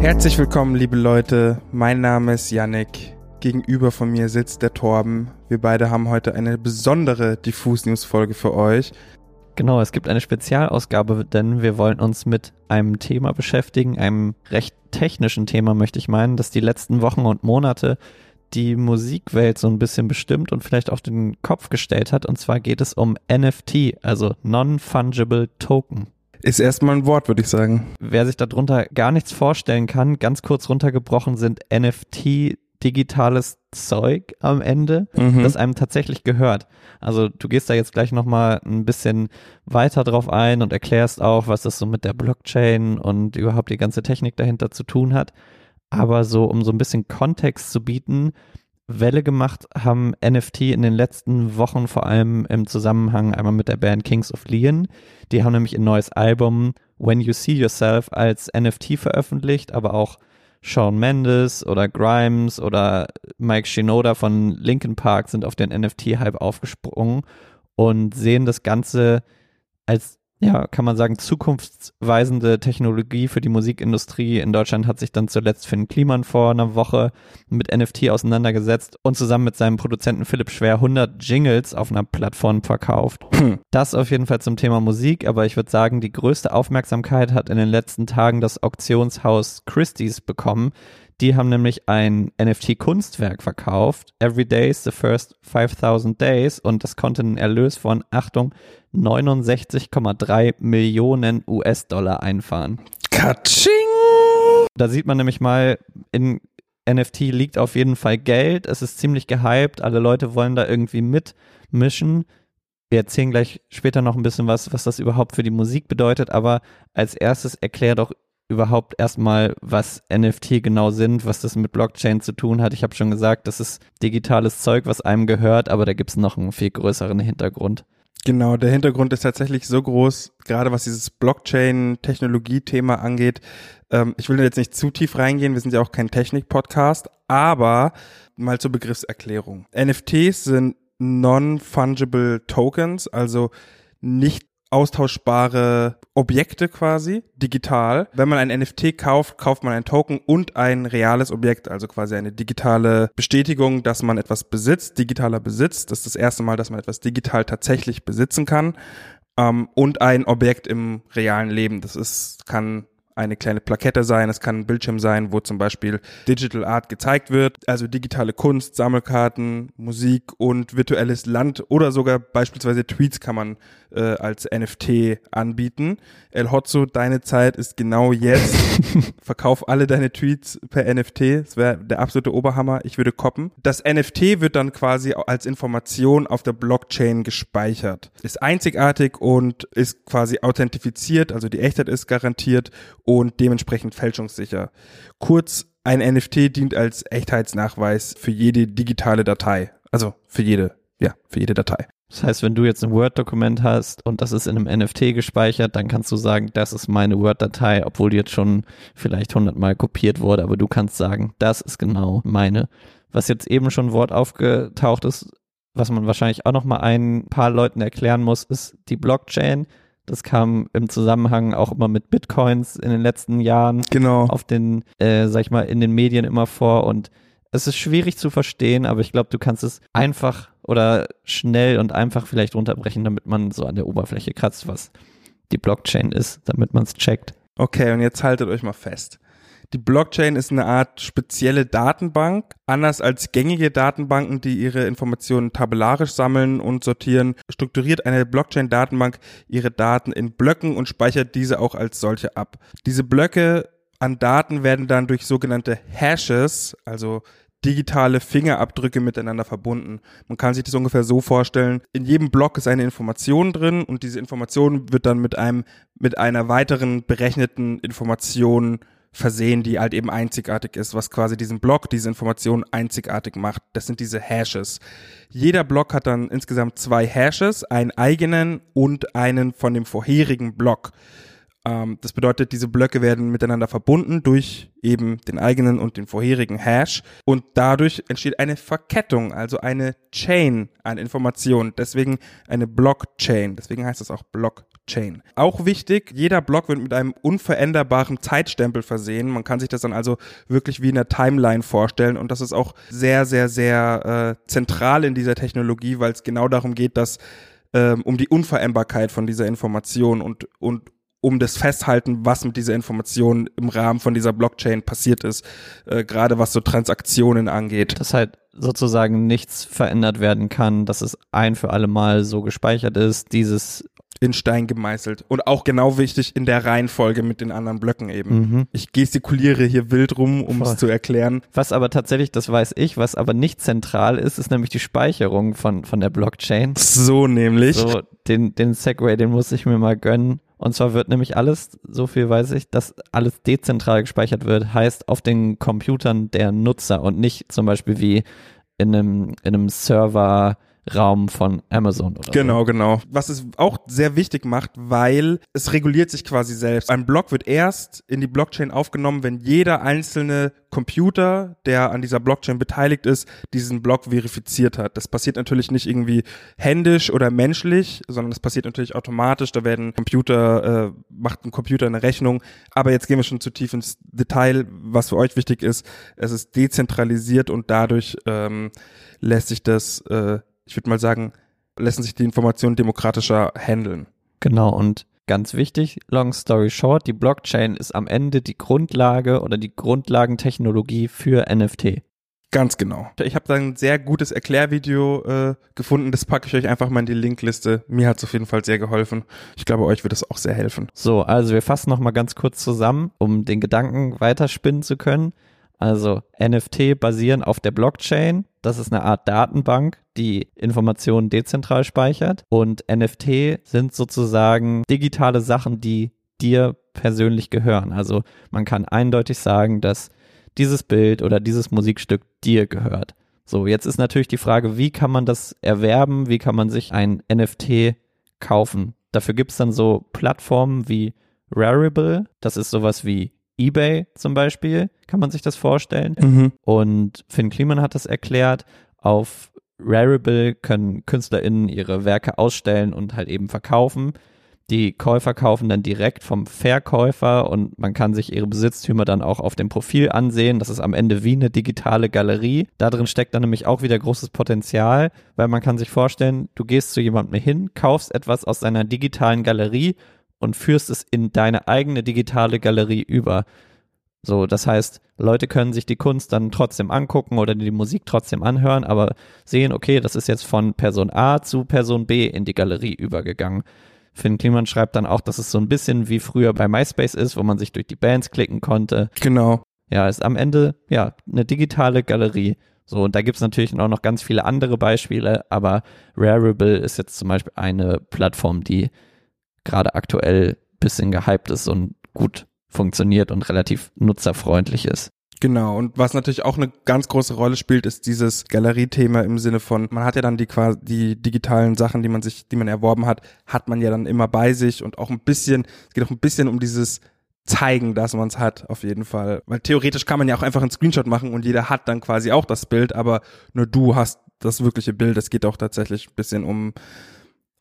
Herzlich willkommen, liebe Leute. Mein Name ist Yannick. Gegenüber von mir sitzt der Torben. Wir beide haben heute eine besondere Diffus News Folge für euch. Genau, es gibt eine Spezialausgabe, denn wir wollen uns mit einem Thema beschäftigen, einem recht technischen Thema, möchte ich meinen, das die letzten Wochen und Monate die Musikwelt so ein bisschen bestimmt und vielleicht auf den Kopf gestellt hat. Und zwar geht es um NFT, also Non-Fungible Token. Ist erstmal ein Wort, würde ich sagen. Wer sich darunter gar nichts vorstellen kann, ganz kurz runtergebrochen sind NFT digitales Zeug am Ende, mhm. das einem tatsächlich gehört. Also du gehst da jetzt gleich nochmal ein bisschen weiter drauf ein und erklärst auch, was das so mit der Blockchain und überhaupt die ganze Technik dahinter zu tun hat. Aber so, um so ein bisschen Kontext zu bieten, Welle gemacht haben NFT in den letzten Wochen, vor allem im Zusammenhang einmal mit der Band Kings of Leon. Die haben nämlich ein neues Album When You See Yourself als NFT veröffentlicht, aber auch Shawn Mendes oder Grimes oder Mike Shinoda von Linkin Park sind auf den NFT-Hype aufgesprungen und sehen das Ganze als ja, kann man sagen, zukunftsweisende Technologie für die Musikindustrie. In Deutschland hat sich dann zuletzt Finn Kliman vor einer Woche mit NFT auseinandergesetzt und zusammen mit seinem Produzenten Philipp Schwer 100 Jingles auf einer Plattform verkauft. Hm. Das auf jeden Fall zum Thema Musik, aber ich würde sagen, die größte Aufmerksamkeit hat in den letzten Tagen das Auktionshaus Christie's bekommen. Die haben nämlich ein NFT-Kunstwerk verkauft, Every Day is the First 5000 Days, und das konnte einen Erlös von, Achtung, 69,3 Millionen US-Dollar einfahren. Katsching! Da sieht man nämlich mal, in NFT liegt auf jeden Fall Geld, es ist ziemlich gehypt, alle Leute wollen da irgendwie mitmischen. Wir erzählen gleich später noch ein bisschen was, was das überhaupt für die Musik bedeutet, aber als erstes erklär doch überhaupt erstmal, was NFT genau sind, was das mit Blockchain zu tun hat. Ich habe schon gesagt, das ist digitales Zeug, was einem gehört, aber da gibt es noch einen viel größeren Hintergrund. Genau, der Hintergrund ist tatsächlich so groß, gerade was dieses Blockchain-Technologie-Thema angeht. Ähm, ich will jetzt nicht zu tief reingehen, wir sind ja auch kein Technik-Podcast, aber mal zur Begriffserklärung. NFTs sind Non-Fungible Tokens, also nicht austauschbare Objekte quasi, digital. Wenn man ein NFT kauft, kauft man ein Token und ein reales Objekt, also quasi eine digitale Bestätigung, dass man etwas besitzt, digitaler Besitz. Das ist das erste Mal, dass man etwas digital tatsächlich besitzen kann. Ähm, und ein Objekt im realen Leben. Das ist, kann eine kleine Plakette sein, es kann ein Bildschirm sein, wo zum Beispiel Digital Art gezeigt wird, also digitale Kunst, Sammelkarten, Musik und virtuelles Land oder sogar beispielsweise Tweets kann man äh, als NFT anbieten. El Hotzo, deine Zeit ist genau jetzt. Verkauf alle deine Tweets per NFT. Das wäre der absolute Oberhammer. Ich würde koppen. Das NFT wird dann quasi als Information auf der Blockchain gespeichert. Ist einzigartig und ist quasi authentifiziert, also die Echtheit ist garantiert und dementsprechend fälschungssicher. Kurz, ein NFT dient als Echtheitsnachweis für jede digitale Datei. Also für jede, ja, für jede Datei. Das heißt, wenn du jetzt ein Word-Dokument hast und das ist in einem NFT gespeichert, dann kannst du sagen, das ist meine Word-Datei, obwohl die jetzt schon vielleicht hundertmal kopiert wurde, aber du kannst sagen, das ist genau meine. Was jetzt eben schon ein Wort aufgetaucht ist, was man wahrscheinlich auch noch mal ein paar Leuten erklären muss, ist die Blockchain. Das kam im Zusammenhang auch immer mit Bitcoins in den letzten Jahren genau. auf den, äh, sag ich mal, in den Medien immer vor und es ist schwierig zu verstehen, aber ich glaube, du kannst es einfach oder schnell und einfach vielleicht runterbrechen, damit man so an der Oberfläche kratzt, was die Blockchain ist, damit man es checkt. Okay, und jetzt haltet euch mal fest. Die Blockchain ist eine Art spezielle Datenbank. Anders als gängige Datenbanken, die ihre Informationen tabellarisch sammeln und sortieren, strukturiert eine Blockchain-Datenbank ihre Daten in Blöcken und speichert diese auch als solche ab. Diese Blöcke an Daten werden dann durch sogenannte Hashes, also digitale Fingerabdrücke miteinander verbunden. Man kann sich das ungefähr so vorstellen. In jedem Block ist eine Information drin und diese Information wird dann mit einem, mit einer weiteren berechneten Information versehen, die halt eben einzigartig ist, was quasi diesen Block, diese Information einzigartig macht. Das sind diese Hashes. Jeder Block hat dann insgesamt zwei Hashes, einen eigenen und einen von dem vorherigen Block. Ähm, das bedeutet, diese Blöcke werden miteinander verbunden durch eben den eigenen und den vorherigen Hash und dadurch entsteht eine Verkettung, also eine Chain an Informationen. Deswegen eine Blockchain. Deswegen heißt es auch Blockchain. Auch wichtig, jeder Block wird mit einem unveränderbaren Zeitstempel versehen. Man kann sich das dann also wirklich wie in der Timeline vorstellen und das ist auch sehr, sehr, sehr äh, zentral in dieser Technologie, weil es genau darum geht, dass ähm, um die Unveränderbarkeit von dieser Information und, und um das Festhalten, was mit dieser Information im Rahmen von dieser Blockchain passiert ist, äh, gerade was so Transaktionen angeht. Dass halt sozusagen nichts verändert werden kann, dass es ein für alle Mal so gespeichert ist, dieses in Stein gemeißelt. Und auch genau wichtig in der Reihenfolge mit den anderen Blöcken eben. Mhm. Ich gestikuliere hier wild rum, um es zu erklären. Was aber tatsächlich, das weiß ich, was aber nicht zentral ist, ist nämlich die Speicherung von, von der Blockchain. So nämlich. So, den, den Segway, den muss ich mir mal gönnen. Und zwar wird nämlich alles, so viel weiß ich, dass alles dezentral gespeichert wird, heißt auf den Computern der Nutzer und nicht zum Beispiel wie in einem, in einem Server Raum von Amazon oder Genau, so. genau. Was es auch sehr wichtig macht, weil es reguliert sich quasi selbst. Ein Block wird erst in die Blockchain aufgenommen, wenn jeder einzelne Computer, der an dieser Blockchain beteiligt ist, diesen Block verifiziert hat. Das passiert natürlich nicht irgendwie händisch oder menschlich, sondern das passiert natürlich automatisch. Da werden Computer, äh, macht ein Computer eine Rechnung. Aber jetzt gehen wir schon zu tief ins Detail. Was für euch wichtig ist, es ist dezentralisiert und dadurch ähm, lässt sich das äh, ich würde mal sagen, lassen sich die Informationen demokratischer handeln. Genau, und ganz wichtig, long story short, die Blockchain ist am Ende die Grundlage oder die Grundlagentechnologie für NFT. Ganz genau. Ich habe da ein sehr gutes Erklärvideo äh, gefunden. Das packe ich euch einfach mal in die Linkliste. Mir hat es auf jeden Fall sehr geholfen. Ich glaube, euch wird es auch sehr helfen. So, also wir fassen noch mal ganz kurz zusammen, um den Gedanken weiterspinnen zu können. Also NFT basieren auf der Blockchain. Das ist eine Art Datenbank, die Informationen dezentral speichert. Und NFT sind sozusagen digitale Sachen, die dir persönlich gehören. Also man kann eindeutig sagen, dass dieses Bild oder dieses Musikstück dir gehört. So, jetzt ist natürlich die Frage, wie kann man das erwerben? Wie kann man sich ein NFT kaufen? Dafür gibt es dann so Plattformen wie Rarible. Das ist sowas wie eBay zum Beispiel, kann man sich das vorstellen. Mhm. Und Finn Kliman hat das erklärt. Auf Rarible können KünstlerInnen ihre Werke ausstellen und halt eben verkaufen. Die Käufer kaufen dann direkt vom Verkäufer und man kann sich ihre Besitztümer dann auch auf dem Profil ansehen. Das ist am Ende wie eine digitale Galerie. Da drin steckt dann nämlich auch wieder großes Potenzial, weil man kann sich vorstellen, du gehst zu jemandem hin, kaufst etwas aus seiner digitalen Galerie und führst es in deine eigene digitale Galerie über. So, das heißt, Leute können sich die Kunst dann trotzdem angucken oder die Musik trotzdem anhören, aber sehen, okay, das ist jetzt von Person A zu Person B in die Galerie übergegangen. Finn Kliman schreibt dann auch, dass es so ein bisschen wie früher bei MySpace ist, wo man sich durch die Bands klicken konnte. Genau. Ja, ist am Ende, ja, eine digitale Galerie. So, und da gibt's natürlich auch noch ganz viele andere Beispiele, aber Rarible ist jetzt zum Beispiel eine Plattform, die gerade aktuell bisschen gehypt ist und gut funktioniert und relativ nutzerfreundlich ist. Genau, und was natürlich auch eine ganz große Rolle spielt, ist dieses Galeriethema im Sinne von, man hat ja dann die quasi die digitalen Sachen, die man sich, die man erworben hat, hat man ja dann immer bei sich und auch ein bisschen, es geht auch ein bisschen um dieses zeigen, dass man es hat, auf jeden Fall. Weil theoretisch kann man ja auch einfach einen Screenshot machen und jeder hat dann quasi auch das Bild, aber nur du hast das wirkliche Bild. Es geht auch tatsächlich ein bisschen um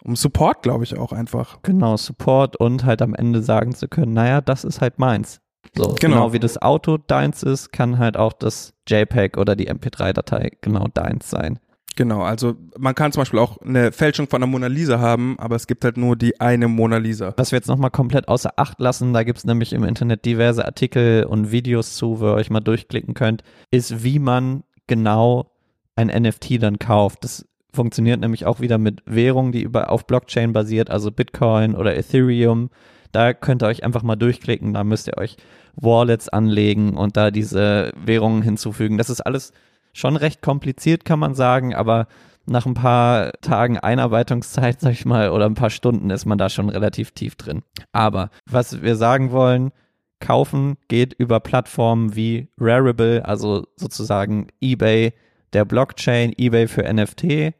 um Support, glaube ich, auch einfach. Genau, Support und halt am Ende sagen zu können, naja, das ist halt meins. So, genau. genau wie das Auto deins ist, kann halt auch das JPEG oder die MP3-Datei genau deins sein. Genau, also man kann zum Beispiel auch eine Fälschung von einer Mona Lisa haben, aber es gibt halt nur die eine Mona Lisa. Was wir jetzt nochmal komplett außer Acht lassen, da gibt es nämlich im Internet diverse Artikel und Videos zu, wo ihr euch mal durchklicken könnt, ist, wie man genau ein NFT dann kauft. Das funktioniert nämlich auch wieder mit Währungen, die über, auf Blockchain basiert, also Bitcoin oder Ethereum. Da könnt ihr euch einfach mal durchklicken, da müsst ihr euch Wallets anlegen und da diese Währungen hinzufügen. Das ist alles schon recht kompliziert, kann man sagen, aber nach ein paar Tagen Einarbeitungszeit, sag ich mal, oder ein paar Stunden ist man da schon relativ tief drin. Aber was wir sagen wollen, kaufen geht über Plattformen wie Rarible, also sozusagen eBay der Blockchain, eBay für NFT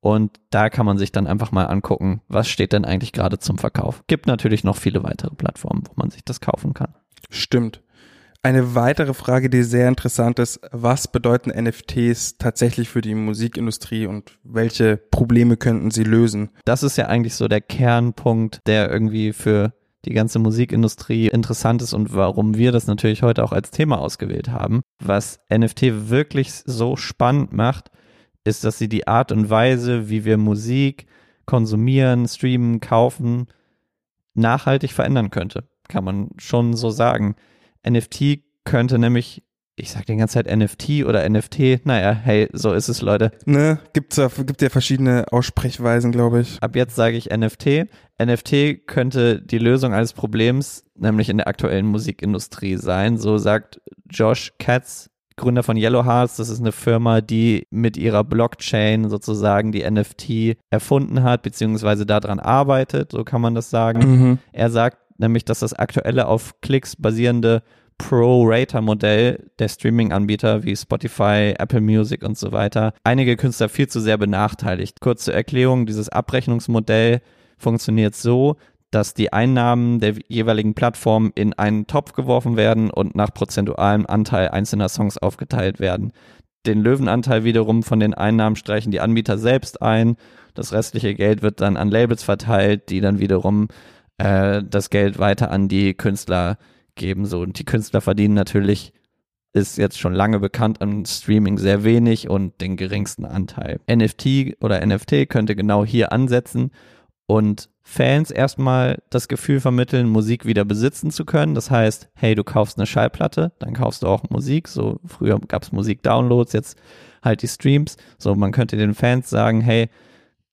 Und da kann man sich dann einfach mal angucken, was steht denn eigentlich gerade zum Verkauf. Gibt natürlich noch viele weitere Plattformen, wo man sich das kaufen kann. Stimmt. Eine weitere Frage, die sehr interessant ist, was bedeuten NFTs tatsächlich für die Musikindustrie und welche Probleme könnten sie lösen? Das ist ja eigentlich so der Kernpunkt, der irgendwie für die ganze Musikindustrie interessant ist und warum wir das natürlich heute auch als Thema ausgewählt haben. Was NFT wirklich so spannend macht, ist, dass sie die Art und Weise, wie wir Musik konsumieren, streamen, kaufen, nachhaltig verändern könnte. Kann man schon so sagen. NFT könnte nämlich, ich sag die ganze Zeit NFT oder NFT, naja, hey, so ist es, Leute. Ne, gibt's ja, gibt ja verschiedene Aussprechweisen, glaube ich. Ab jetzt sage ich NFT. NFT könnte die Lösung eines Problems, nämlich in der aktuellen Musikindustrie sein. So sagt Josh Katz, Gründer von Yellow Hearts. Das ist eine Firma, die mit ihrer Blockchain sozusagen die NFT erfunden hat, beziehungsweise daran arbeitet, so kann man das sagen. Mhm. Er sagt nämlich, dass das aktuelle auf Klicks basierende Pro-Rater-Modell der Streaming-Anbieter wie Spotify, Apple Music und so weiter einige Künstler viel zu sehr benachteiligt. Kurze Erklärung, dieses Abrechnungsmodell funktioniert so, dass die Einnahmen der jeweiligen Plattform in einen Topf geworfen werden und nach prozentualem Anteil einzelner Songs aufgeteilt werden. Den Löwenanteil wiederum von den Einnahmen streichen die Anbieter selbst ein. Das restliche Geld wird dann an Labels verteilt, die dann wiederum äh, das Geld weiter an die Künstler geben. So. Und die Künstler verdienen natürlich, ist jetzt schon lange bekannt, an Streaming sehr wenig und den geringsten Anteil. NFT oder NFT könnte genau hier ansetzen und Fans erstmal das Gefühl vermitteln, Musik wieder besitzen zu können. Das heißt, hey, du kaufst eine Schallplatte, dann kaufst du auch Musik. So früher gab es Musik-Downloads, jetzt halt die Streams. So, man könnte den Fans sagen, hey,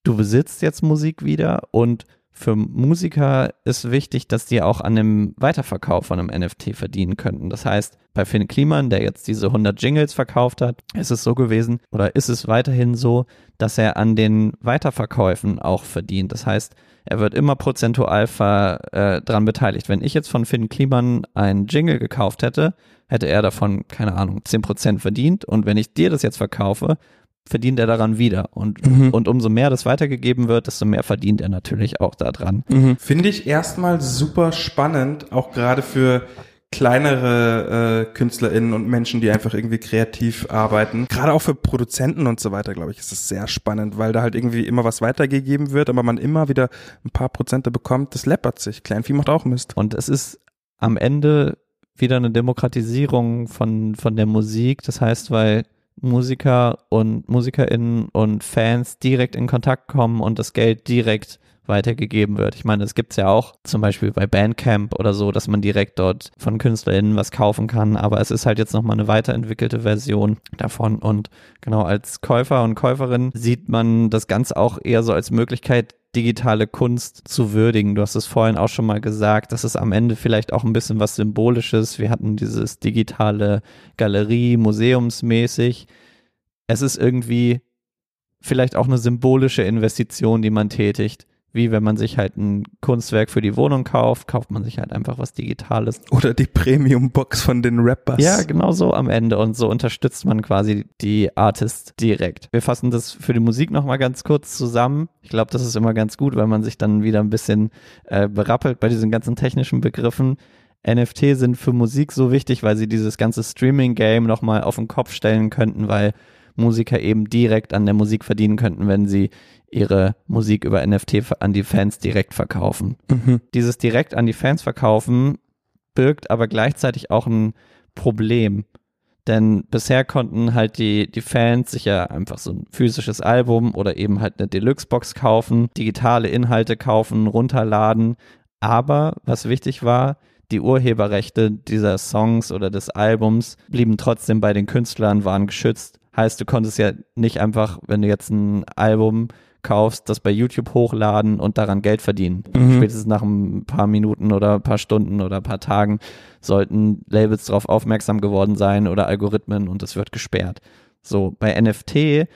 du besitzt jetzt Musik wieder und für Musiker ist wichtig, dass die auch an dem Weiterverkauf von einem NFT verdienen könnten. Das heißt, bei Finn Kliman, der jetzt diese 100 Jingles verkauft hat, ist es so gewesen oder ist es weiterhin so, dass er an den Weiterverkäufen auch verdient. Das heißt, er wird immer prozentual ver, äh, dran beteiligt. Wenn ich jetzt von Finn Kliman einen Jingle gekauft hätte, hätte er davon, keine Ahnung, 10% verdient. Und wenn ich dir das jetzt verkaufe, verdient er daran wieder. Und, mhm. und umso mehr das weitergegeben wird, desto mehr verdient er natürlich auch daran. Mhm. Finde ich erstmal super spannend, auch gerade für kleinere äh, KünstlerInnen und Menschen, die einfach irgendwie kreativ arbeiten. Gerade auch für Produzenten und so weiter, glaube ich, ist es sehr spannend, weil da halt irgendwie immer was weitergegeben wird, aber man immer wieder ein paar Prozente bekommt. Das läppert sich. Kleinvieh macht auch Mist. Und es ist am Ende wieder eine Demokratisierung von, von der Musik. Das heißt, weil Musiker und MusikerInnen und Fans direkt in Kontakt kommen und das Geld direkt weitergegeben wird. Ich meine, es gibt's ja auch zum Beispiel bei Bandcamp oder so, dass man direkt dort von KünstlerInnen was kaufen kann, aber es ist halt jetzt nochmal eine weiterentwickelte Version davon und genau als Käufer und Käuferin sieht man das Ganze auch eher so als Möglichkeit, digitale Kunst zu würdigen. Du hast es vorhin auch schon mal gesagt, das ist am Ende vielleicht auch ein bisschen was Symbolisches. Wir hatten dieses digitale Galerie, museumsmäßig. Es ist irgendwie vielleicht auch eine symbolische Investition, die man tätigt wie wenn man sich halt ein Kunstwerk für die Wohnung kauft, kauft man sich halt einfach was Digitales. Oder die Premium-Box von den Rappers. Ja, genau so am Ende. Und so unterstützt man quasi die Artists direkt. Wir fassen das für die Musik nochmal ganz kurz zusammen. Ich glaube, das ist immer ganz gut, weil man sich dann wieder ein bisschen äh, berappelt bei diesen ganzen technischen Begriffen. NFT sind für Musik so wichtig, weil sie dieses ganze Streaming-Game nochmal auf den Kopf stellen könnten, weil Musiker eben direkt an der Musik verdienen könnten, wenn sie ihre Musik über NFT an die Fans direkt verkaufen. Mhm. Dieses direkt an die Fans verkaufen birgt aber gleichzeitig auch ein Problem. Denn bisher konnten halt die, die Fans sich ja einfach so ein physisches Album oder eben halt eine Deluxe-Box kaufen, digitale Inhalte kaufen, runterladen. Aber was wichtig war, die Urheberrechte dieser Songs oder des Albums blieben trotzdem bei den Künstlern, waren geschützt. Heißt, du konntest ja nicht einfach, wenn du jetzt ein Album kaufst, das bei YouTube hochladen und daran Geld verdienen. Mhm. Spätestens nach ein paar Minuten oder ein paar Stunden oder ein paar Tagen sollten Labels darauf aufmerksam geworden sein oder Algorithmen und es wird gesperrt. So, bei NFT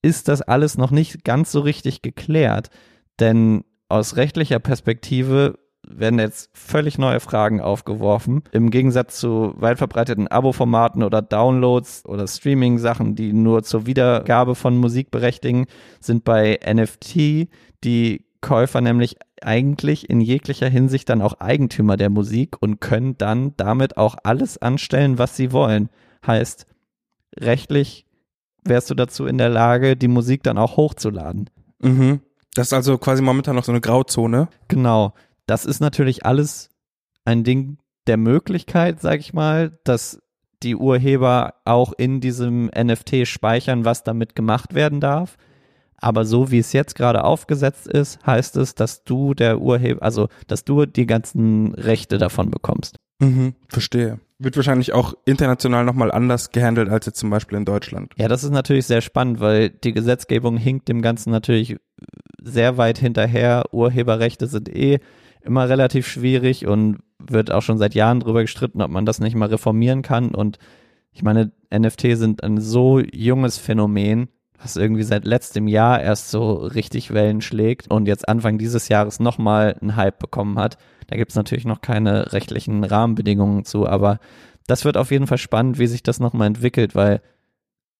ist das alles noch nicht ganz so richtig geklärt, denn aus rechtlicher Perspektive werden jetzt völlig neue Fragen aufgeworfen. Im Gegensatz zu weit verbreiteten Abo-Formaten oder Downloads oder Streaming-Sachen, die nur zur Wiedergabe von Musik berechtigen, sind bei NFT die Käufer nämlich eigentlich in jeglicher Hinsicht dann auch Eigentümer der Musik und können dann damit auch alles anstellen, was sie wollen. Heißt, rechtlich wärst du dazu in der Lage, die Musik dann auch hochzuladen. Mhm. Das ist also quasi momentan noch so eine Grauzone. Genau. Das ist natürlich alles ein Ding der Möglichkeit, sag ich mal, dass die Urheber auch in diesem NFT speichern, was damit gemacht werden darf. Aber so wie es jetzt gerade aufgesetzt ist, heißt es, dass du der Urheber, also dass du die ganzen Rechte davon bekommst. Mhm, verstehe. Wird wahrscheinlich auch international nochmal anders gehandelt als jetzt zum Beispiel in Deutschland. Ja, das ist natürlich sehr spannend, weil die Gesetzgebung hinkt dem Ganzen natürlich sehr weit hinterher. Urheberrechte sind eh immer relativ schwierig und wird auch schon seit Jahren darüber gestritten, ob man das nicht mal reformieren kann. Und ich meine, NFT sind ein so junges Phänomen, was irgendwie seit letztem Jahr erst so richtig Wellen schlägt und jetzt Anfang dieses Jahres nochmal einen Hype bekommen hat. Da gibt es natürlich noch keine rechtlichen Rahmenbedingungen zu, aber das wird auf jeden Fall spannend, wie sich das nochmal entwickelt, weil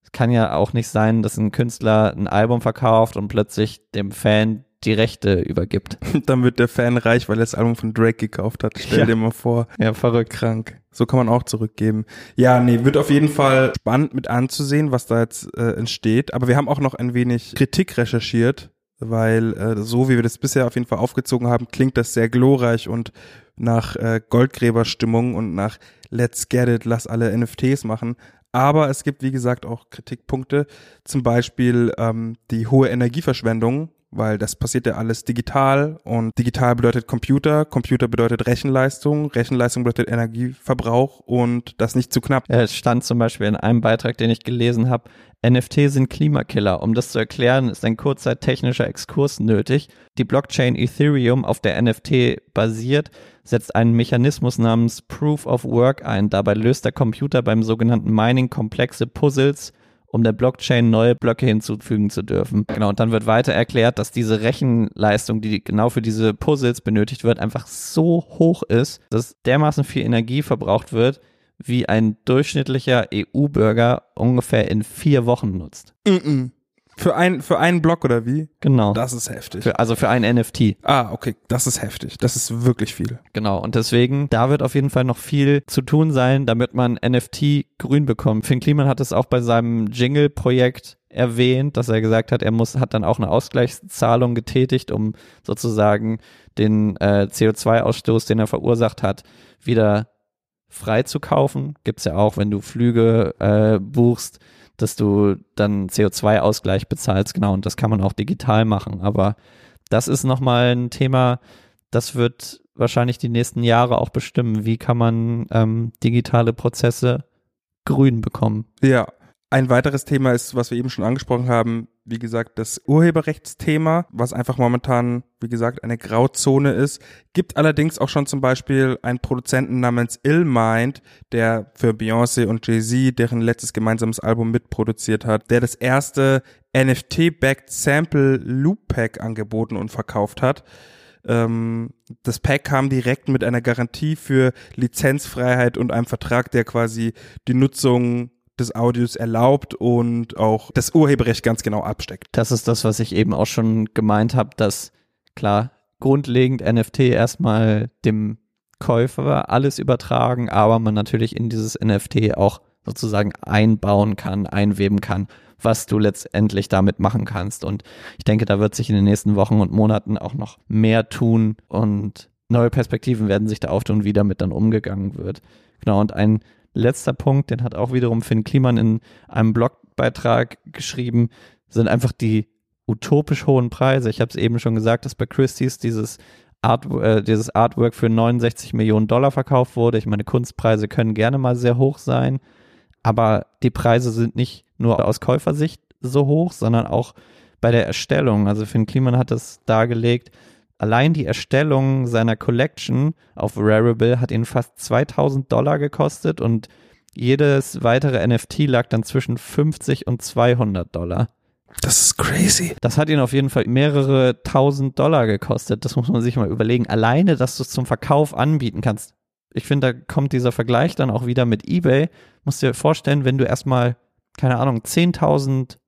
es kann ja auch nicht sein, dass ein Künstler ein Album verkauft und plötzlich dem Fan die Rechte übergibt. Dann wird der Fan reich, weil er das Album von Drake gekauft hat. Stell ja. dir mal vor. Ja, verrückt. Krank. So kann man auch zurückgeben. Ja, nee, wird auf jeden Fall spannend mit anzusehen, was da jetzt äh, entsteht. Aber wir haben auch noch ein wenig Kritik recherchiert, weil äh, so wie wir das bisher auf jeden Fall aufgezogen haben, klingt das sehr glorreich und nach äh, Goldgräberstimmung und nach Let's get it, lass alle NFTs machen. Aber es gibt, wie gesagt, auch Kritikpunkte, zum Beispiel ähm, die hohe Energieverschwendung, weil das passiert ja alles digital und digital bedeutet Computer, Computer bedeutet Rechenleistung, Rechenleistung bedeutet Energieverbrauch und das nicht zu knapp. Es stand zum Beispiel in einem Beitrag, den ich gelesen habe, NFT sind Klimakiller. Um das zu erklären, ist ein kurzer technischer Exkurs nötig. Die Blockchain Ethereum, auf der NFT basiert, setzt einen Mechanismus namens Proof of Work ein. Dabei löst der Computer beim sogenannten Mining komplexe Puzzles um der Blockchain neue Blöcke hinzufügen zu dürfen. Genau, und dann wird weiter erklärt, dass diese Rechenleistung, die genau für diese Puzzles benötigt wird, einfach so hoch ist, dass dermaßen viel Energie verbraucht wird, wie ein durchschnittlicher EU-Bürger ungefähr in vier Wochen nutzt. Mm -mm. Für, ein, für einen Block oder wie? Genau. Das ist heftig. Für, also für ein NFT. Ah, okay. Das ist heftig. Das ist wirklich viel. Genau. Und deswegen, da wird auf jeden Fall noch viel zu tun sein, damit man NFT grün bekommt. Finn Kliman hat es auch bei seinem Jingle-Projekt erwähnt, dass er gesagt hat, er muss, hat dann auch eine Ausgleichszahlung getätigt, um sozusagen den äh, CO2-Ausstoß, den er verursacht hat, wieder frei zu kaufen. Gibt's ja auch, wenn du Flüge äh, buchst, dass du dann CO2-Ausgleich bezahlst, genau, und das kann man auch digital machen. Aber das ist nochmal ein Thema, das wird wahrscheinlich die nächsten Jahre auch bestimmen. Wie kann man ähm, digitale Prozesse grün bekommen? Ja, ein weiteres Thema ist, was wir eben schon angesprochen haben, wie gesagt, das Urheberrechtsthema, was einfach momentan, wie gesagt, eine Grauzone ist. Gibt allerdings auch schon zum Beispiel einen Produzenten namens Illmind, der für Beyoncé und Jay-Z deren letztes gemeinsames Album mitproduziert hat, der das erste NFT-backed Sample Loop Pack angeboten und verkauft hat. Ähm, das Pack kam direkt mit einer Garantie für Lizenzfreiheit und einem Vertrag, der quasi die Nutzung des Audios erlaubt und auch das Urheberrecht ganz genau absteckt. Das ist das, was ich eben auch schon gemeint habe, dass klar grundlegend NFT erstmal dem Käufer alles übertragen, aber man natürlich in dieses NFT auch sozusagen einbauen kann, einweben kann, was du letztendlich damit machen kannst. Und ich denke, da wird sich in den nächsten Wochen und Monaten auch noch mehr tun und neue Perspektiven werden sich da auftun, wie damit dann umgegangen wird. Genau, und ein letzter Punkt, den hat auch wiederum Finn Kliman in einem Blogbeitrag geschrieben, sind einfach die utopisch hohen Preise. Ich habe es eben schon gesagt, dass bei Christie's dieses, Art, äh, dieses Artwork für 69 Millionen Dollar verkauft wurde. Ich meine, Kunstpreise können gerne mal sehr hoch sein, aber die Preise sind nicht nur aus Käufersicht so hoch, sondern auch bei der Erstellung. Also Finn Kliman hat es dargelegt, Allein die Erstellung seiner Collection auf Rarible hat ihn fast 2000 Dollar gekostet und jedes weitere NFT lag dann zwischen 50 und 200 Dollar. Das ist crazy. Das hat ihn auf jeden Fall mehrere tausend Dollar gekostet. Das muss man sich mal überlegen. Alleine, dass du es zum Verkauf anbieten kannst. Ich finde, da kommt dieser Vergleich dann auch wieder mit eBay. Musst dir vorstellen, wenn du erstmal, keine Ahnung, 10.000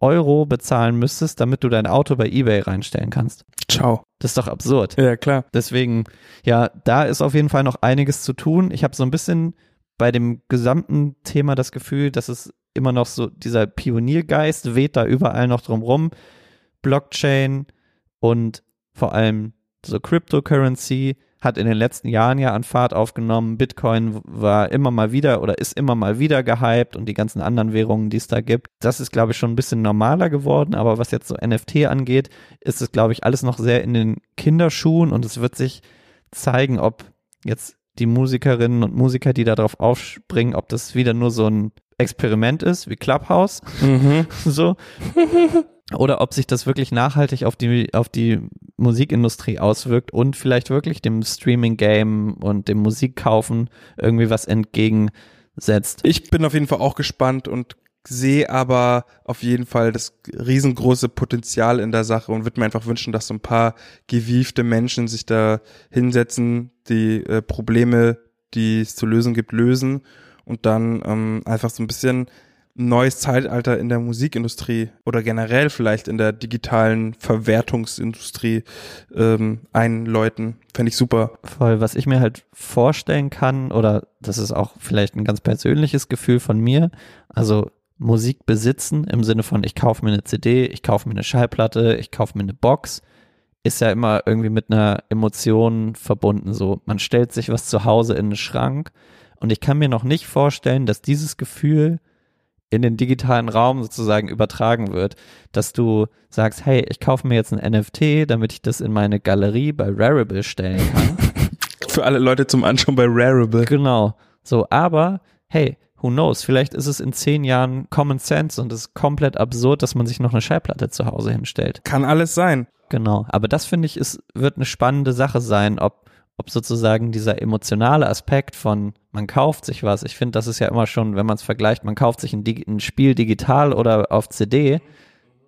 Euro bezahlen müsstest, damit du dein Auto bei eBay reinstellen kannst. Ciao. Das ist doch absurd. Ja, klar. Deswegen, ja, da ist auf jeden Fall noch einiges zu tun. Ich habe so ein bisschen bei dem gesamten Thema das Gefühl, dass es immer noch so, dieser Pioniergeist weht da überall noch drumrum. Blockchain und vor allem so Cryptocurrency hat in den letzten Jahren ja an Fahrt aufgenommen. Bitcoin war immer mal wieder oder ist immer mal wieder gehypt und die ganzen anderen Währungen, die es da gibt. Das ist, glaube ich, schon ein bisschen normaler geworden. Aber was jetzt so NFT angeht, ist es, glaube ich, alles noch sehr in den Kinderschuhen und es wird sich zeigen, ob jetzt die Musikerinnen und Musiker, die darauf aufspringen, ob das wieder nur so ein Experiment ist, wie Clubhouse, mhm. so, oder ob sich das wirklich nachhaltig auf die, auf die Musikindustrie auswirkt und vielleicht wirklich dem Streaming-Game und dem Musikkaufen irgendwie was entgegensetzt. Ich bin auf jeden Fall auch gespannt und sehe aber auf jeden Fall das riesengroße Potenzial in der Sache und würde mir einfach wünschen, dass so ein paar gewiefte Menschen sich da hinsetzen, die äh, Probleme, die es zu lösen gibt, lösen und dann ähm, einfach so ein bisschen neues Zeitalter in der Musikindustrie oder generell vielleicht in der digitalen Verwertungsindustrie ähm, einläuten. Fände ich super. Voll, was ich mir halt vorstellen kann, oder das ist auch vielleicht ein ganz persönliches Gefühl von mir, also Musik besitzen im Sinne von, ich kaufe mir eine CD, ich kaufe mir eine Schallplatte, ich kaufe mir eine Box, ist ja immer irgendwie mit einer Emotion verbunden. So, man stellt sich was zu Hause in den Schrank und ich kann mir noch nicht vorstellen, dass dieses Gefühl in den digitalen Raum sozusagen übertragen wird, dass du sagst, hey, ich kaufe mir jetzt ein NFT, damit ich das in meine Galerie bei Rarible stellen kann. Für alle Leute zum Anschauen bei Rarible. Genau. So, aber hey, who knows? Vielleicht ist es in zehn Jahren Common Sense und es ist komplett absurd, dass man sich noch eine Schallplatte zu Hause hinstellt. Kann alles sein. Genau. Aber das finde ich, ist, wird eine spannende Sache sein, ob ob sozusagen dieser emotionale Aspekt von man kauft sich was, ich finde, das ist ja immer schon, wenn man es vergleicht, man kauft sich ein, ein, Spiel digital oder auf CD,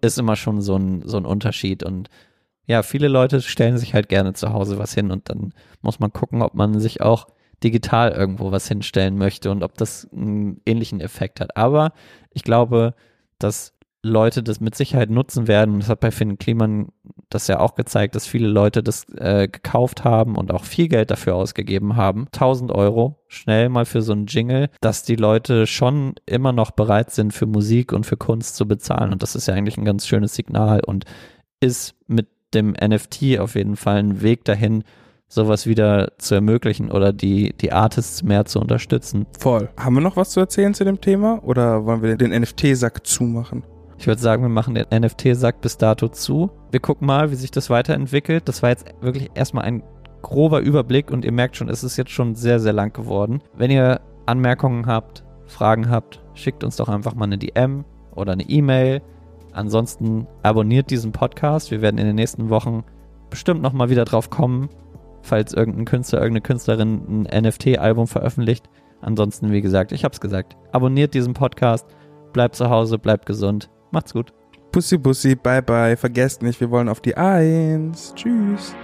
ist immer schon so ein, so ein Unterschied. Und ja, viele Leute stellen sich halt gerne zu Hause was hin und dann muss man gucken, ob man sich auch digital irgendwo was hinstellen möchte und ob das einen ähnlichen Effekt hat. Aber ich glaube, dass Leute das mit Sicherheit nutzen werden. Das hat bei Finn Kliman das ja auch gezeigt, dass viele Leute das äh, gekauft haben und auch viel Geld dafür ausgegeben haben. 1000 Euro schnell mal für so einen Jingle, dass die Leute schon immer noch bereit sind, für Musik und für Kunst zu bezahlen. Und das ist ja eigentlich ein ganz schönes Signal und ist mit dem NFT auf jeden Fall ein Weg dahin, sowas wieder zu ermöglichen oder die, die Artists mehr zu unterstützen. Voll. Haben wir noch was zu erzählen zu dem Thema oder wollen wir den NFT-Sack zumachen? Ich würde sagen, wir machen den NFT-Sack bis dato zu. Wir gucken mal, wie sich das weiterentwickelt. Das war jetzt wirklich erstmal ein grober Überblick und ihr merkt schon, es ist jetzt schon sehr, sehr lang geworden. Wenn ihr Anmerkungen habt, Fragen habt, schickt uns doch einfach mal eine DM oder eine E-Mail. Ansonsten abonniert diesen Podcast. Wir werden in den nächsten Wochen bestimmt nochmal wieder drauf kommen, falls irgendein Künstler, irgendeine Künstlerin ein NFT-Album veröffentlicht. Ansonsten, wie gesagt, ich hab's gesagt, abonniert diesen Podcast, bleibt zu Hause, bleibt gesund. Macht's gut. Pussy Bussi, bye bye. Vergesst nicht, wir wollen auf die Eins. Tschüss.